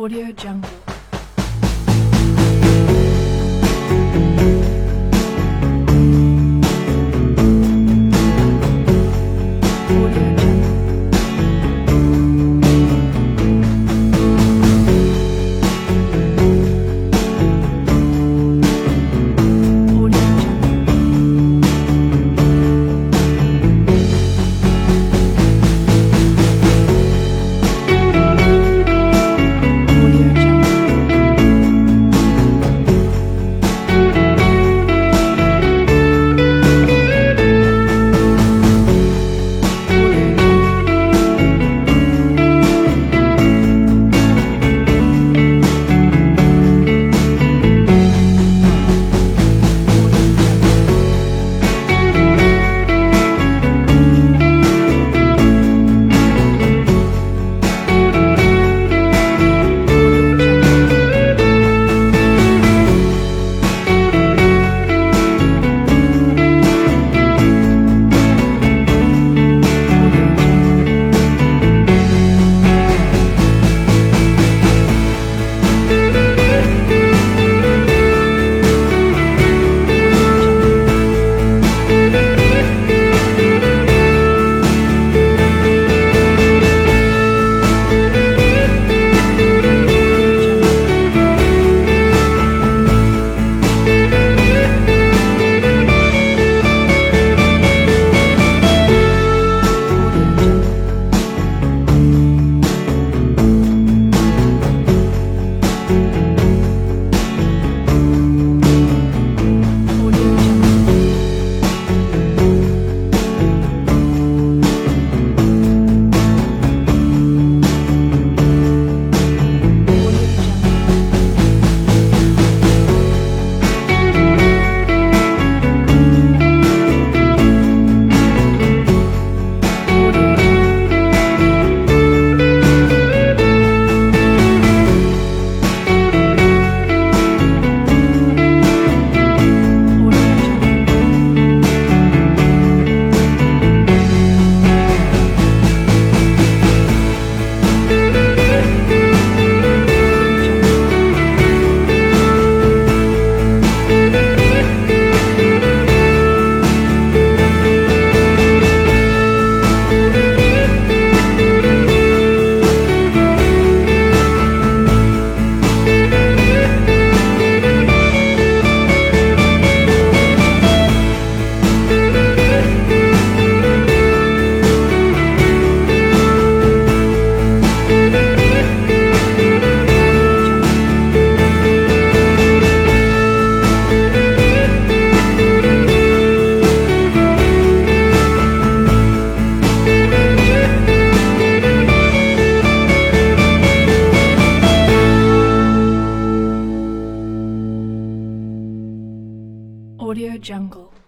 Audio Jungle. Audio Jungle.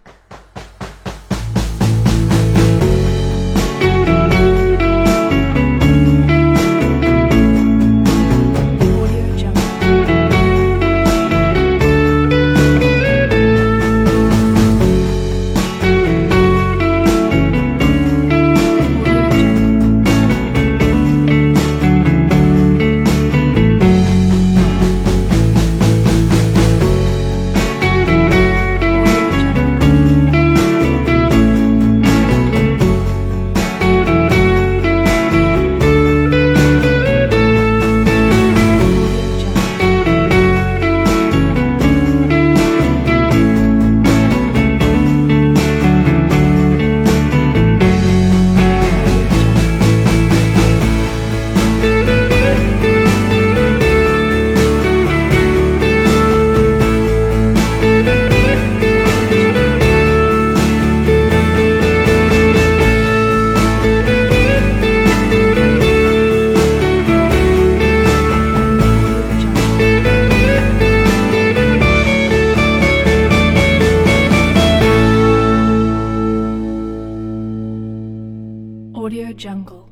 jungle.